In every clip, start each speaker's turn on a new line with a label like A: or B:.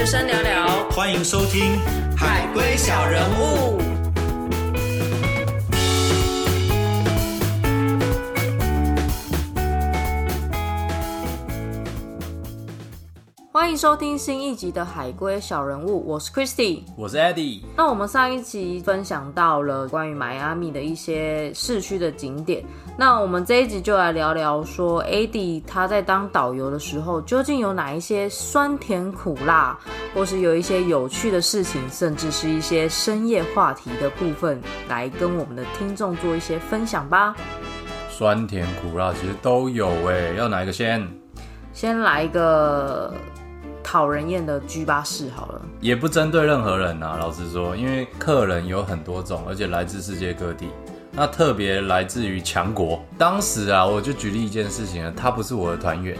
A: 学生聊聊。
B: 欢迎收听《
A: 收听新一集的《海龟小人物》，我是 Christy。
B: 我是 Eddie。
A: 那我们上一集分享到了关于迈阿密的一些市区的景点，那我们这一集就来聊聊说，Eddie 他在当导游的时候，究竟有哪一些酸甜苦辣，或是有一些有趣的事情，甚至是一些深夜话题的部分，来跟我们的听众做一些分享吧。
B: 酸甜苦辣其实都有哎，要哪一个先？
A: 先来一个讨人厌的居巴士好了。
B: 也不针对任何人呐、老实说，因为客人有很多种，而且来自世界各地。那特别来自于强国。当时啊，我就举例一件事情啊，他不是我的团员，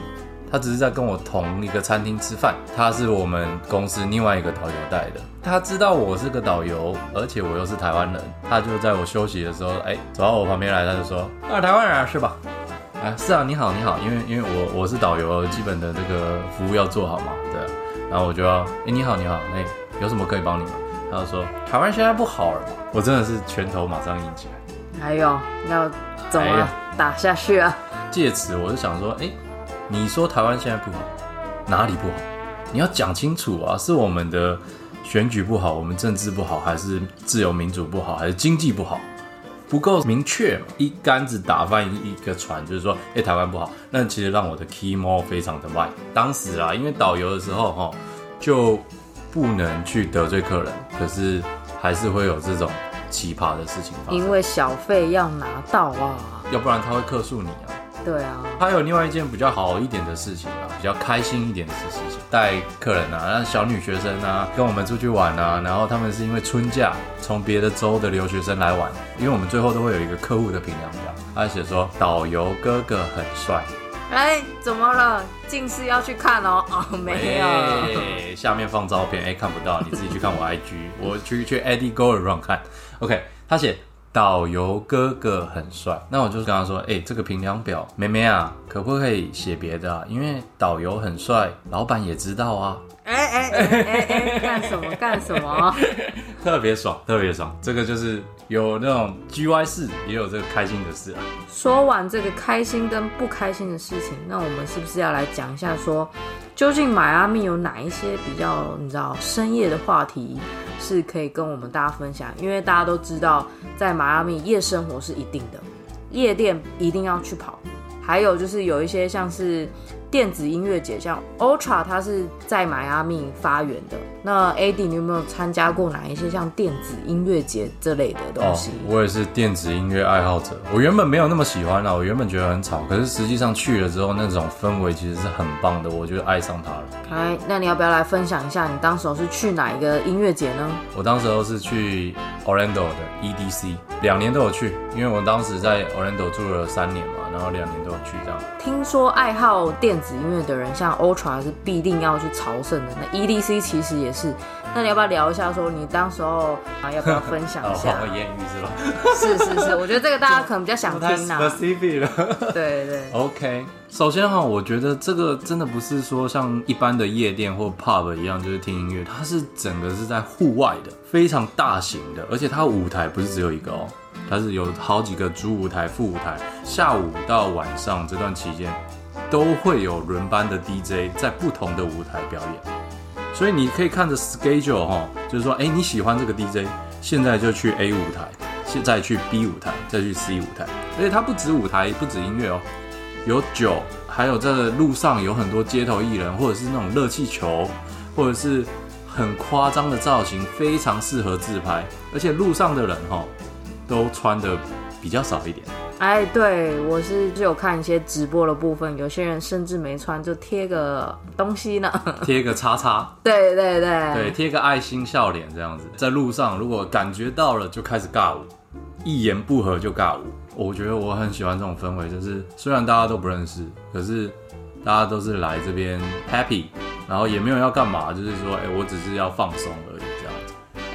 B: 他只是在跟我同一个餐厅吃饭。他是我们公司另外一个导游带的。他知道我是个导游，而且我又是台湾人，他就在我休息的时候，哎，走到我旁边来，他就说：“啊，台湾人啊，是吧？”啊，是啊，你好，你好，因为因为我我是导游，基本的这个服务要做好嘛，对啊。然后我就要，哎，你好，你好，哎，有什么可以帮你吗？他就说台湾现在不好了，我真的是拳头马上硬起来。
A: 还有要怎么打下去啊？
B: 借此我就想说，哎，你说台湾现在不好，哪里不好？你要讲清楚啊，是我们的选举不好，我们政治不好，还是自由民主不好，还是经济不好？不够明确嘛，一竿子打翻一一个船，就是说，哎、台湾不好，那其实让我的 key more 非常的慢。当时啊，因为导游的时候哈，就不能去得罪客人，可是还是会有这种奇葩的事情发生，
A: 因为小费要拿到啊。
B: 要不然他会克诉你啊。
A: 对啊，
B: 还有另外一件比较好一点的事情啊，比较开心一点的事情，带客人啊，让小女学生啊，跟我们出去玩啊，然后他们是因为春假从别的州的留学生来玩，因为我们最后都会有一个客户的评量表，他写说导游哥哥很帅，
A: 哎，怎么了？近视要去看哦？哦，没有。
B: 哎下面放照片，哎，看不到，你自己去看我 IG，我去去 Eddie Go Around 看，OK，他写。导游哥哥很帅，那我就跟他说，哎、这个评量表，妹妹啊，可不可以写别的啊？因为导游很帅，老板也知道啊，
A: 哎哎哎哎哎，干什么干什么？
B: 特别爽，特别爽。这个就是有那种 GY 事，也有这个开心的事啊。
A: 说完这个开心跟不开心的事情，那我们是不是要来讲一下说，究竟迈阿密有哪一些比较你知道深夜的话题是可以跟我们大家分享？因为大家都知道，在迈阿密夜生活是一定的，夜店一定要去跑。还有就是有一些像是电子音乐节，像 Ultra 它是在迈阿密发源的。那 AD 你有没有参加过哪一些像电子音乐节这类的东
B: 哦
A: 西？，
B: 我也是电子音乐爱好者。我原本没有那么喜欢啊，我原本觉得很吵，可是实际上去了之后，那种氛围其实是很棒的，我就爱上它了。
A: 哎，那你要不要来分享一下你当时候是去哪一个音乐节呢？
B: 我当时候是去 Orlando 的 EDC，两年都有去，因为我当时在 Orlando 住了三年嘛，然后两年都有去这样。
A: 听说爱好电子音乐的人，像 Ultra 是必定要去朝圣的，那 EDC 其实也是。那你要不要聊一下，说你当时候啊，要不要分享
B: 哦，
A: 一下？
B: 会艳遇是吧？
A: 是是是，我觉得这个大家可能比较想
B: 太
A: 听呐、
B: specific 了。
A: 对对
B: ，OK，首先哈，我觉得这个真的不是说像一般的夜店或 pub 一样，就是听音乐，它是整个是在户外的，非常大型的，而且它舞台不是只有一个哦，它是有好几个主舞台、副舞台，下午到晚上这段期间都会有轮班的 DJ 在不同的舞台表演。所以你可以看着 schedule 哈，就是说，哎、你喜欢这个 DJ，现在就去 A 舞台，现在去 B 舞台，再去 C 舞台，而且它不止舞台，不止音乐哦，有酒，还有这个路上有很多街头艺人，或者是那种热气球，或者是很夸张的造型，非常适合自拍，而且路上的人哈都穿的比较少一点。
A: 哎，对我是就有看一些直播的部分，有些人甚至没穿就贴个东西呢。
B: 贴个叉叉，
A: 对对对
B: 对，贴个爱心笑脸这样子，在路上如果感觉到了就开始尬舞，一言不合就尬舞。我觉得我很喜欢这种氛围，就是虽然大家都不认识，可是大家都是来这边 happy，然后也没有要干嘛，就是说，哎、我只是要放松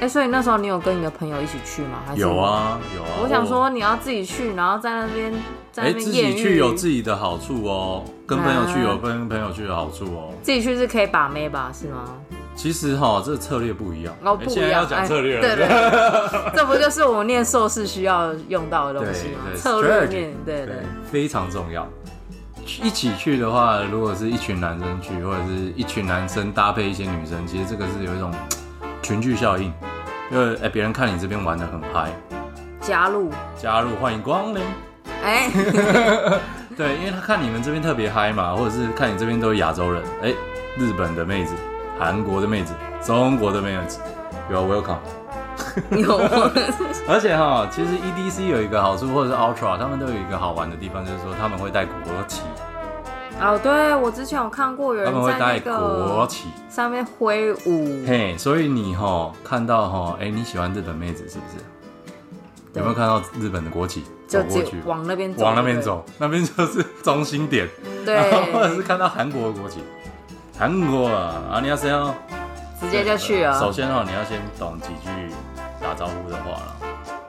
A: 哎，所以那时候你有跟你的朋友一起去吗？还是
B: 有。啊有啊，
A: 我想说你要自己去，然后在那边在
B: 哎、
A: 那边
B: 自，己去有自己的好处哦，跟朋友去有
A: 啊
B: 跟朋友去的好处哦。
A: 自己去是可以把妹吧？是吗？
B: 其实哈，这个策略不一样。
A: 哦，不一样。
B: 要讲策略了，
A: 对对对，这不就是我们念硕士需要用到的东西吗？策略面对对，
B: 非常重要。一起去的话，如果是一群男生去，或者是一群男生搭配一些女生，其实这个是有一种群聚效应，因为哎，别人看你这边玩的很嗨，
A: 加入
B: 加入，欢迎光临。哎，对，因为他看你们这边特别嗨嘛，或者是看你这边都是亚洲人，哎。日本的妹子、韩国的妹子、中国的妹子，有 welcome，
A: 有。
B: 而且哈，其实 EDC 有一个好处，或者是 Ultra，他们都有一个好玩的地方，就是说他们会带国旗。
A: 哦，对，我之前有看过有人
B: 他们会带国旗，
A: 上面挥舞。
B: 嘿，所以你哈看到哈，哎，你喜欢日本妹子是不是？有没有看到日本的国旗？
A: 走过去，往那边走，
B: 往那边走，那边就是中心点。
A: 对，
B: 或者是看到韩国的国旗。韩国啊，啊你要先要，
A: 直接就去了。
B: 首先哦，你要先懂几句打招呼的话了。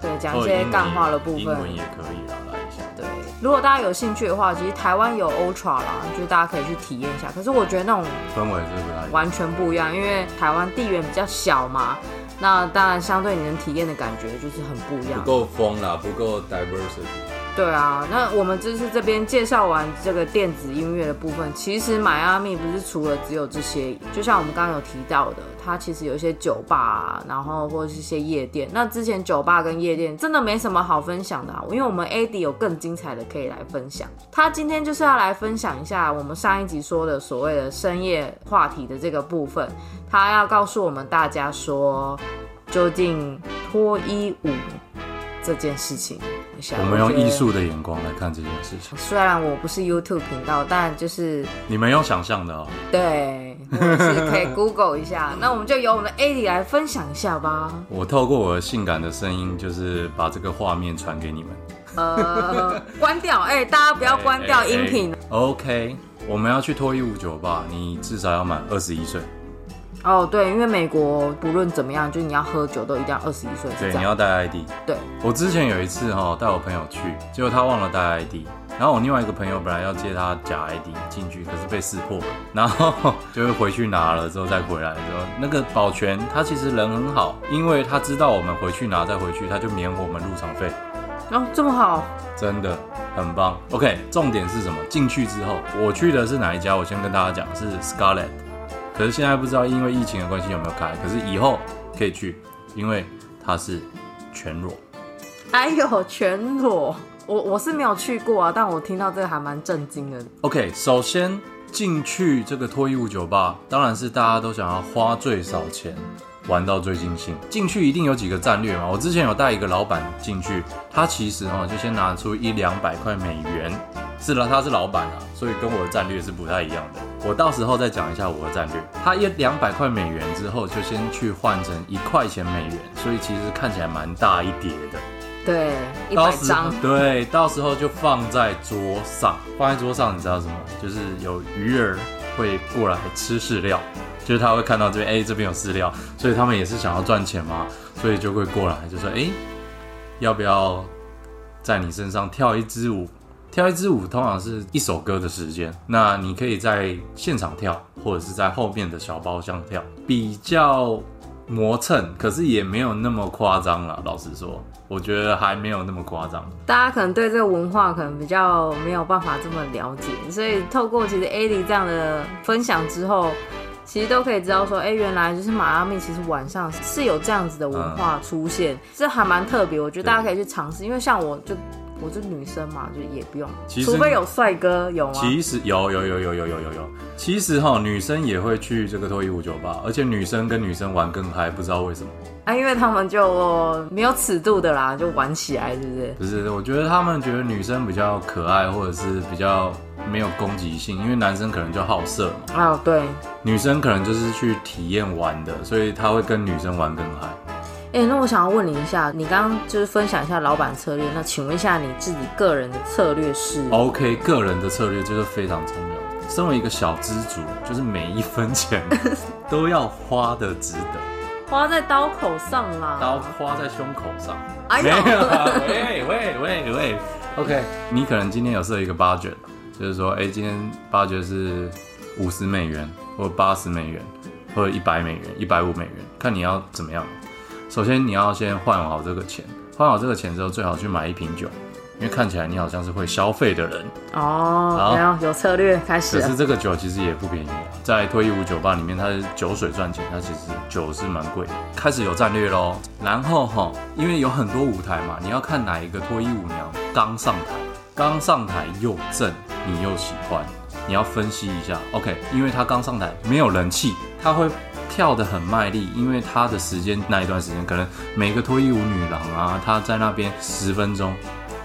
A: 对，讲一些干话的部分。
B: 英文也可以啦，来一下。
A: 对，如果大家有兴趣的话，其实台湾有 Ultra 啦，就是大家可以去体验一下。可是我觉得那种
B: 氛围是不太
A: 完全不一样，因为台湾地缘比较小嘛，那当然相对你能体验的感觉就是很不一样。
B: 不够疯啦，不够 diversity。
A: 对啊，那我们就是这边介绍完这个电子音乐的部分。其实迈阿密不是除了只有这些，就像我们刚刚有提到的，它其实有一些酒吧，啊，然后或者是一些夜店。那之前酒吧跟夜店真的没什么好分享的，啊因为我们 AD 有更精彩的可以来分享。他今天就是要来分享一下我们上一集说的所谓的深夜话题的这个部分。他要告诉我们大家说，究竟脱衣舞。这件事情，
B: 我们用艺术的眼光来看这件事情。
A: 虽然我不是 YouTube 频道，但就是
B: 你们用想象的哦。
A: 对，是可以 Google 一下。那我们就由我们的 AD 来分享一下吧。
B: 我透过我的性感的声音，就是把这个画面传给你们。
A: 呃，关掉，哎，大家不要关掉音频。
B: OK，我们要去脱衣舞酒吧，你至少要满二十一岁。
A: 哦，对，因为美国不论怎么样，就是你要喝酒都一定要二十一岁。
B: 对，你要带 ID。
A: 对，
B: 我之前有一次哈带我朋友去，结果他忘了带 ID，然后我另外一个朋友本来要借他假 ID 进去，可是被识破了，然后 就是回去拿了之后再回来之后，那个保全他其实人很好，因为他知道我们回去拿再回去，他就免我们入场费。
A: 哦，这么好，
B: 真的很棒。OK，重点是什么？进去之后，我去的是哪一家？我先跟大家讲，是 Scarlet。可是现在不知道因为疫情的关系有没有开，可是以后可以去，因为它是全裸。
A: 哎呦，全裸！我我是没有去过啊，但我听到这个还蛮震惊的。
B: OK，首先进去这个脱衣舞酒吧，当然是大家都想要花最少钱，玩到最尽兴。进去一定有几个战略嘛。我之前有带一个老板进去，他其实哈就先拿出一两百块美元。是了，他是老板啊，所以跟我的战略是不太一样的。我到时候再讲一下我的战略。他一两百块美元之后，就先去换成一块钱美元，所以其实看起来蛮大一叠的。
A: 对，一百张。
B: 对，到时候就放在桌上，放在桌上，你知道什么？就是有鱼儿会过来吃饲料，就是他会看到这边，哎，这边有饲料，所以他们也是想要赚钱嘛，所以就会过来，就说，哎，要不要在你身上跳一支舞？跳一支舞通常是一首歌的时间，那你可以在现场跳，或者是在后面的小包厢跳，比较磨蹭，可是也没有那么夸张了。老实说，我觉得还没有那么夸张。
A: 大家可能对这个文化可能比较没有办法这么了解，所以透过其实 AD 这样的分享之后，其实都可以知道说，哎，原来就是马拉密其实晚上是有这样子的文化出现，这还蛮特别。我觉得大家可以去尝试，因为像我就。我是女生嘛，就也不用，除非有帅哥，有吗？
B: 其实有有有有有有有有，其实哈，女生也会去这个脱衣舞酒吧，而且女生跟女生玩更嗨，不知道为什么
A: 啊？因为他们就没有尺度的啦，就玩起来，是不是？
B: 不是，我觉得他们觉得女生比较可爱，或者是比较没有攻击性，因为男生可能就好色
A: 嘛。啊，对，
B: 女生可能就是去体验玩的，所以他会跟女生玩更嗨。
A: 哎，那我想要问你一下，你刚刚就是分享一下老板策略，那请问一下你自己个人的策略是
B: ？OK，个人的策略就是非常重要。身为一个小资主，就是每一分钱 都要花的值得，
A: 花在刀口上啦，
B: 刀花在胸口上。哎呀，喂喂喂喂，OK，你可能今天有设一个 budget，就是说，哎，今天 budget 是五十美元或八十美元。或者一百美元、一百五美元，看你要怎么样。首先你要先换好这个钱，换好这个钱之后，最好去买一瓶酒，因为看起来你好像是会消费的人。
A: 哦，
B: 然
A: 后有有策略开始了
B: 可是。这个酒其实也不便宜啊，在脱衣舞酒吧里面，它是酒水赚钱，它其实酒是蛮贵的。开始有战略喽，然后哈，因为有很多舞台嘛，你要看哪一个脱衣舞娘刚上台，刚上台又正，你又喜欢，你要分析一下。OK，因为她刚上台没有人气，她会。跳得很卖力，因为他的时间那一段时间，可能每个脱衣舞女郎啊，她在那边十分钟，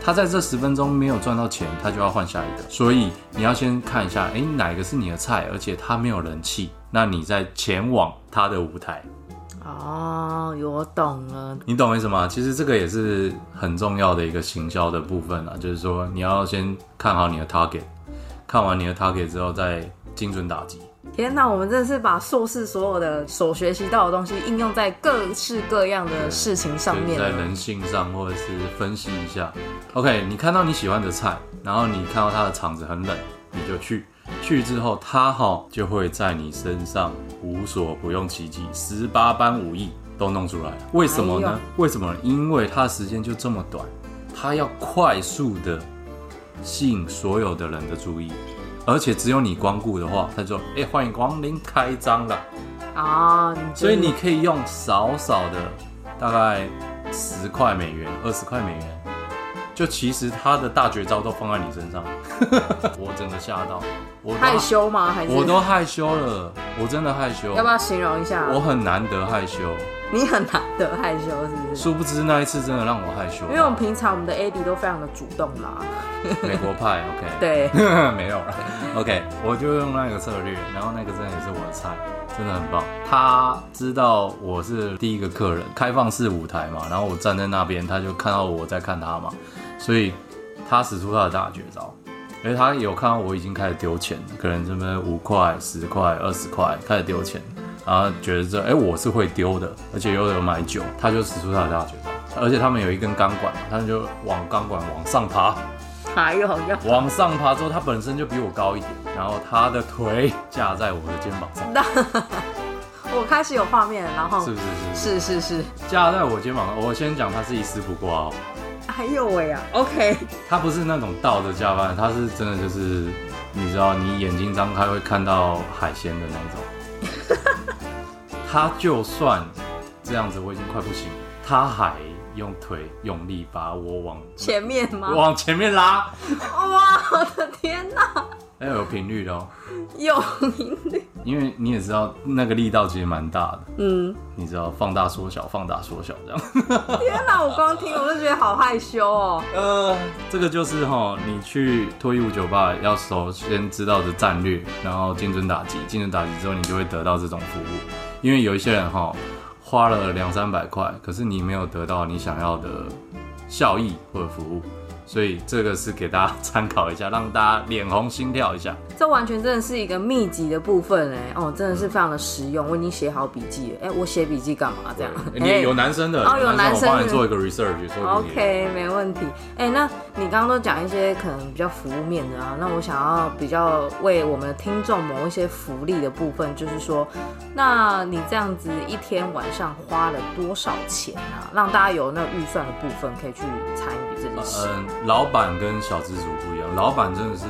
B: 他在这十分钟没有赚到钱，他就要换下一个。所以你要先看一下，诶，哪个是你的菜，而且他没有人气，那你再前往他的舞台。
A: 哦，我懂了。
B: 你懂我意思吗？其实这个也是很重要的一个行销的部分啊，就是说你要先看好你的 target，看完你的 target 之后再精准打击。
A: 天哪，我们真的是把硕士所有的所学习到的东西应用在各式各样的事情上面了。
B: 在人性上，或者是分析一下。OK，你看到你喜欢的菜，然后你看到它的场子很冷，你就去。去之后，它哈就会在你身上无所不用其极，十八般武艺都弄出来了。为什么
A: 哎
B: 呢？为什么？因为它的时间就这么短，它要快速的吸引所有的人的注意，而且只有你光顾的话，他就哎、欢迎光临，开张了。
A: 啊，
B: 所以你可以用少少的，大概十块美元、二十块美元，就其实他的大绝招都放在你身上，我真的吓到，我
A: 害，羞吗？还是
B: 我都害羞了，我真的害羞，
A: 要不要形容一下？
B: 我很难得害羞，
A: 你很难得害羞，是不是？
B: 殊不知那一次真的让我害羞，
A: 因为我们平常我们的 AD 都非常的主动啦。
B: 美国派，OK，
A: 对，
B: 没有了，OK，我就用那个策略，然后那个真的也是我的菜，真的很棒。他知道我是第一个客人，开放式舞台嘛，然后我站在那边，他就看到我在看他嘛，所以他使出他的大绝招。因为他有看到我已经开始丢钱，可能这边五块、十块、二十块开始丢钱，然后觉得这哎、我是会丢的，而且又有买酒，他就使出他的大绝招。而且他们有一根钢管嘛，他们就往钢管往上爬，
A: 还有要
B: 往上爬之后，他本身就比我高一点，然后他的腿架在我的肩膀上，
A: 我开始有画面，然后
B: 是不是？是
A: 是是是，
B: 架在我肩膀上。我先讲，他是一丝不挂哦，
A: 哎呦喂啊，OK，
B: 他不是那种倒着架饭，他是真的就是，你知道，你眼睛张开会看到海鲜的那种。他就算这样子，我已经快不行了，他还用腿用力把我往
A: 前面吗？
B: 往前面拉，
A: 哇，我的天哪，
B: 要有频率的哦，
A: 有频率，
B: 因为你也知道那个力道其实蛮大的。
A: 嗯，
B: 你知道放大缩小，放大缩小这样。
A: 天哪，我光听我就觉得好害羞哦。
B: 呃，这个就是哈，你去脱衣舞酒吧要首先知道的战略，然后精准打击，精准打击之后，你就会得到这种服务。因为有一些人哈花了两三百块，可是你没有得到你想要的效益或者服务，所以这个是给大家参考一下，让大家脸红心跳一下。
A: 这完全真的是一个秘籍的部分哎，哦，真的是非常的实用。我已经写好笔记了，哎，我写笔记干嘛这样？
B: 你有男生的，
A: 哦有男生的
B: 我帮你做一个
A: research，OK，没问题。哎、那你刚刚都讲一些可能比较服务面的啊，那我想要比较为我们的听众谋一些福利的部分，就是说，那你这样子一天晚上花了多少钱啊？让大家有那个预算的部分可以去参与这件事。
B: 嗯，老板跟小资主不一样，老板真的是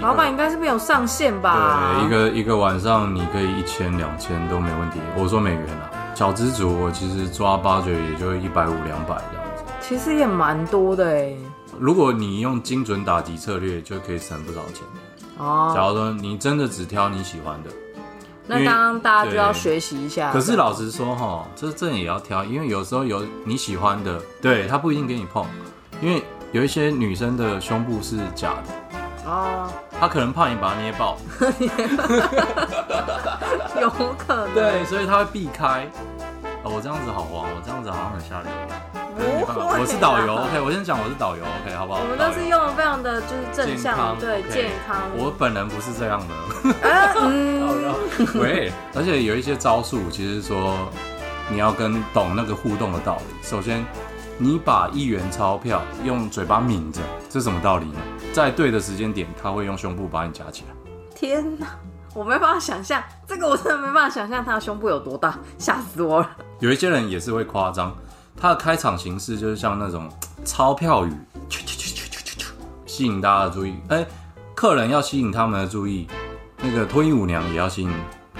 A: 老板应该是没有上限吧？
B: 对，一个一个晚上你可以一千两千都没问题。我说美元啊，小资主我其实抓八九也就一百五两百这样子。
A: 其实也蛮多的哎。
B: 如果你用精准打击策略，就可以省不少钱。哦假
A: 哦，
B: 如说你真的只挑你喜欢的，
A: 那刚刚大家就要
B: 对
A: 学习一下。
B: 可是老实说哈，这这也要挑，因为有时候有你喜欢的，对他不一定给你碰，因为有一些女生的胸部是假的，
A: 哦，
B: 她可能怕你把它捏爆，
A: 有可能。
B: 对，所以她会避开。哦，我这样子好黄，我这样子好像很下流一样。可是没办法
A: 不会
B: 我是导游，OK，我先讲我是导游，OK，好不好？
A: 我们都是用的非常的就是正向
B: 健康，
A: 对
B: OK
A: 健康。
B: 我本人不是这样的。
A: 啊 嗯，
B: 喂，而且有一些招数，其实说你要跟懂那个互动的道理。首先，你把一元钞票用嘴巴抿着，这是什么道理呢？在对的时间点，他会用胸部把你夹起来。
A: 天哪，我没办法想象，这个我真的没办法想象他的胸部有多大，吓死我了。
B: 有一些人也是会夸张，他的开场形式就是像那种钞票语，吸引大家的注意。哎、客人要吸引他们的注意，那个脱衣舞娘也要吸引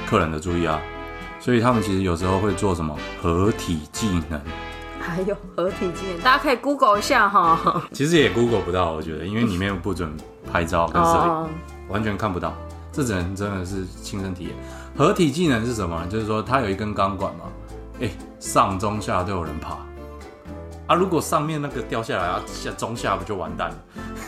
B: 客人的注意啊。所以他们其实有时候会做什么合体技能，
A: 还有合体纪念，大家可以 Google 一下哈。
B: 其实也 Google 不到，我觉得，因为里面不准拍照跟摄影。
A: 哦，
B: 完全看不到，这只能真的是亲身体验。合体技能是什么呢？就是说它有一根钢管嘛，哎、上中下都有人爬。啊，如果上面那个掉下来啊，下中下不就完蛋了？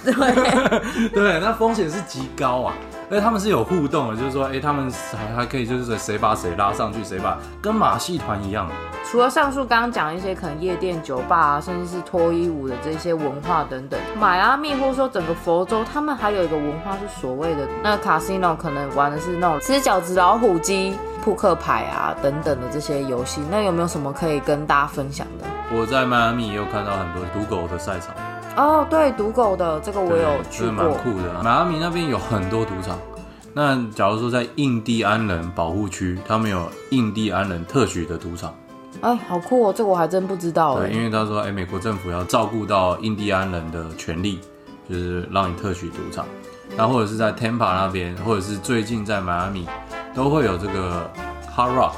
A: 对，
B: 对，那风险是极高啊。而且他们是有互动的，就是说，哎、他们还还可以就是谁把谁拉上去，谁把跟马戏团一样。
A: 除了上述刚刚讲一些可能夜店、酒吧啊，甚至是脱衣舞的这些文化等等，迈阿密或者说整个佛州，他们还有一个文化是所谓的那 casino，可能玩的是那种吃饺子、老虎机、扑克牌啊等等的这些游戏。那有没有什么可以跟大家分享的？
B: 我在迈阿密也有看到很多赌狗的赛场，
A: 哦，对，赌狗的这个我有去
B: 真的蛮
A: 过。
B: 酷的。迈阿密那边有很多赌场。那假如说在印第安人保护区，他们有印第安人特许的赌场。
A: 哎，好酷哦，这个我还真不知道
B: 对，因
A: 哎。
B: 为他说，哎、美国政府要照顾到印第安人的权利，就是让你特许赌场。那或者是在 Tampa 那边，或者是最近在迈阿密，都会有这个 Hard Rock。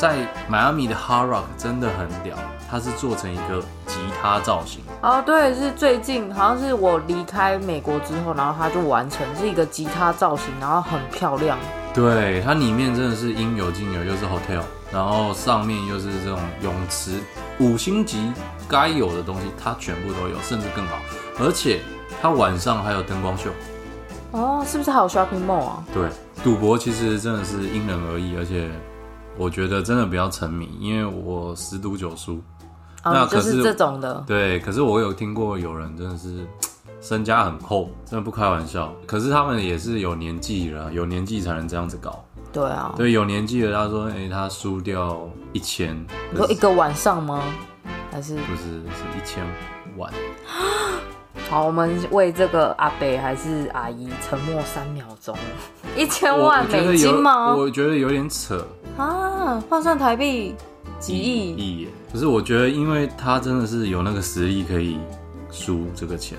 B: 在迈阿密的 Hard Rock 真的很屌，它是做成一个吉他造型。
A: 哦，对，是最近好像是我离开美国之后，然后它就完成是一个吉他造型，然后很漂亮。
B: 对，它里面真的是应有尽有，又是 hotel，然后上面又是这种泳池，五星级该有的东西它全部都有，甚至更好。而且它晚上还有灯光秀。
A: 哦，是不是还有 shopping mall 啊？
B: 对，赌博其实真的是因人而异，而且我觉得真的不要沉迷，因为我十赌九输。
A: 哦，
B: 那可是
A: 就是这种的。
B: 对，可是我有听过有人真的是身家很厚，真的不开玩笑。可是他们也是有年纪了，有年纪才能这样子搞。
A: 对啊，
B: 对，有年纪的他说，哎、他输掉一千，
A: 你说一个晚上吗？还是
B: 不是是一千万。
A: 好，我们为这个阿北还是阿姨沉默三秒钟。一千万美
B: 我觉得有，
A: 金吗？
B: 我觉得有点扯，
A: 啊，换算台币几亿？
B: 亿耶。可是我觉得，因为他真的是有那个实力可以输这个钱。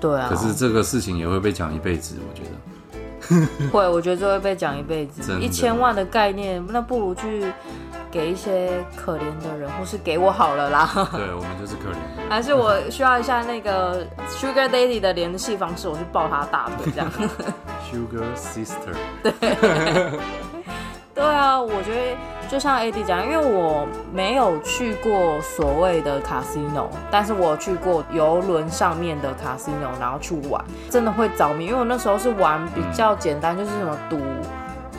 A: 对啊，
B: 可是这个事情也会被讲一辈子，我觉得。
A: 会，我觉得这会被讲一辈子。一千万的概念，那不如去给一些可怜的人，或是给我好了啦。
B: 对，我们就是可怜的。
A: 还是我需要一下那个 Sugar Daddy 的联系方式，我去抱他大腿这样。
B: Sugar Sister，
A: 对啊，我觉得就像 AD 讲，因为我没有去过所谓的 casino，但是我去过游轮上面的 casino，然后去玩，真的会着迷。因为我那时候是玩比较简单，就是什么赌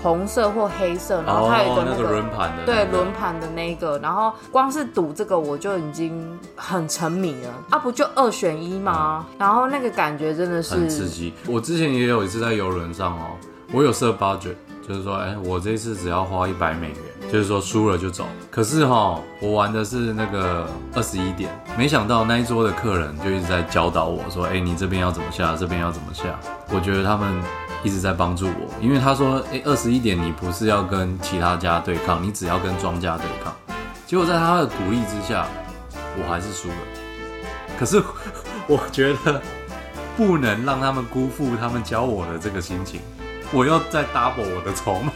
A: 红色或黑色，然后它有一个
B: 哦，那
A: 那
B: 个轮盘的，
A: 对轮盘的那个，然后光是赌这个我就已经很沉迷了啊！不就二选一吗？然后那个感觉真的是
B: 很刺激。我之前也有一次在游轮上哦，我有设 budget，就是说，哎、我这次只要花一百美元，就是说输了就走。可是哈，我玩的是那个二十一点，没想到那一桌的客人就一直在教导我说，哎、你这边要怎么下，这边要怎么下。我觉得他们一直在帮助我，因为他说，哎、二十一点你不是要跟其他家对抗，你只要跟庄家对抗。结果在他的鼓励之下，我还是输了。可是我觉得不能让他们辜负他们教我的这个心情，我又再 double 我的筹码，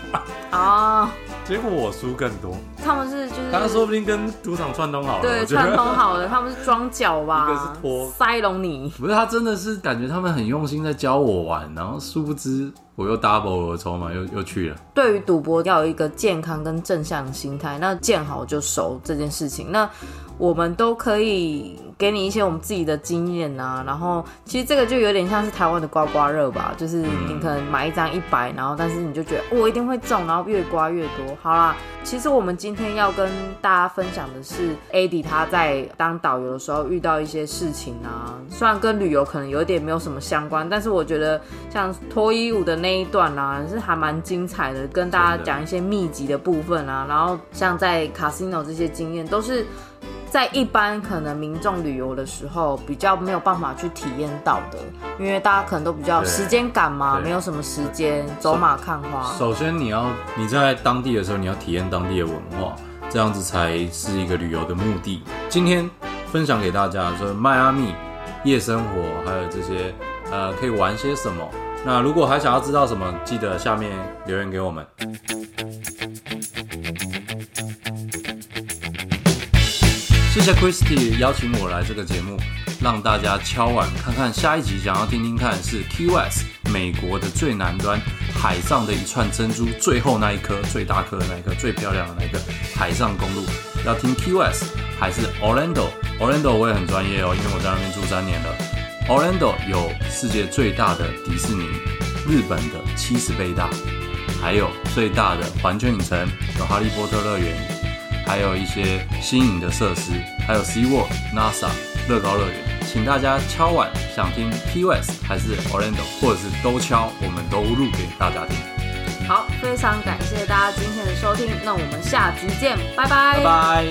A: 啊，
B: 结果我输更多。
A: 他们是就是
B: 他说不定跟赌场串通好了，
A: 对
B: 我觉得
A: 串通好了，他们是装脚吧？
B: 一个是托
A: 塞隆你。
B: 不是他真的是感觉他们很用心在教我玩，然后殊不知我又 double 我的筹码又又去了。
A: 对于赌博要有一个健康跟正向的心态，那见好就收这件事情，那我们都可以给你一些我们自己的经验啊。然后其实这个就有点像是台湾的刮刮乐吧，就是你可能买一张一百，然后但是你就觉得、哦我一定会中，然后越刮越多。好啦，其实我们今天要跟大家分享的是 AD 他在当导游的时候遇到一些事情啊，虽然跟旅游可能有一点没有什么相关，但是我觉得像脱衣舞的那一段啊，是还蛮精彩的，跟大家讲一些秘籍的部分啊，然后像在 casino 这些经验都是。在一般可能民众旅游的时候，比较没有办法去体验到的，因为大家可能都比较时间赶嘛，没有什么时间走马看花。
B: 首先你要你在当地的时候，你要体验当地的文化，这样子才是一个旅游的目的。今天分享给大家说迈阿密夜生活，还有这些呃可以玩些什么。那如果还想要知道什么，记得下面留言给我们。谢谢 Christy 邀请我来这个节目，让大家敲碗看看下一集想要听听看是 Key West 美国的最南端海上的一串珍珠，最后那一颗最大颗的那一颗最漂亮的那一个海上公路，要听 Key West 还是 Orlando？Orlando 我也很专业哦，因为我在那边住三年了。Orlando 有世界最大的迪士尼，日本的七十倍大，还有最大的环球影城，有哈利波特乐园，还有一些新颖的设施，还有 SeaWorld、NASA、乐高乐园。请大家敲碗，想听 Key West 还是 Orlando，或者是都敲，我们都录给大家听。
A: 好，非常感谢大家今天的收听，那我们下集见，拜拜。
B: 拜拜。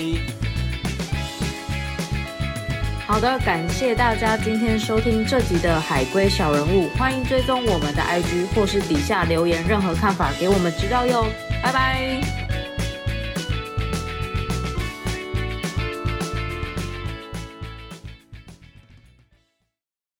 A: 好的，感谢大家今天收听这集的海龟小人物，欢迎追踪我们的 IG 或是底下留言任何看法给我们知道哟，拜拜。